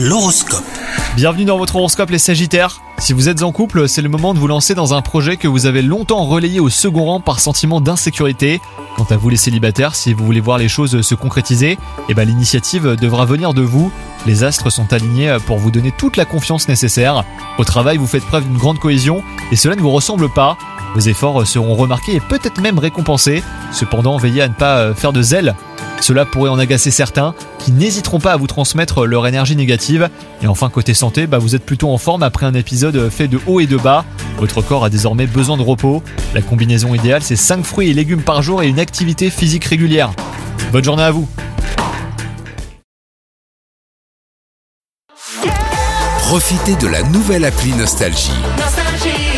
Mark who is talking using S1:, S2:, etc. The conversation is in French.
S1: L'horoscope.
S2: Bienvenue dans votre horoscope les Sagittaires. Si vous êtes en couple, c'est le moment de vous lancer dans un projet que vous avez longtemps relayé au second rang par sentiment d'insécurité. Quant à vous les célibataires, si vous voulez voir les choses se concrétiser, eh ben l'initiative devra venir de vous. Les astres sont alignés pour vous donner toute la confiance nécessaire. Au travail, vous faites preuve d'une grande cohésion et cela ne vous ressemble pas. Vos efforts seront remarqués et peut-être même récompensés. Cependant, veillez à ne pas faire de zèle cela pourrait en agacer certains qui n'hésiteront pas à vous transmettre leur énergie négative. Et enfin côté santé, bah vous êtes plutôt en forme après un épisode fait de haut et de bas. Votre corps a désormais besoin de repos. La combinaison idéale c'est 5 fruits et légumes par jour et une activité physique régulière. Bonne journée à vous
S3: Profitez de la nouvelle appli Nostalgie.
S4: Vos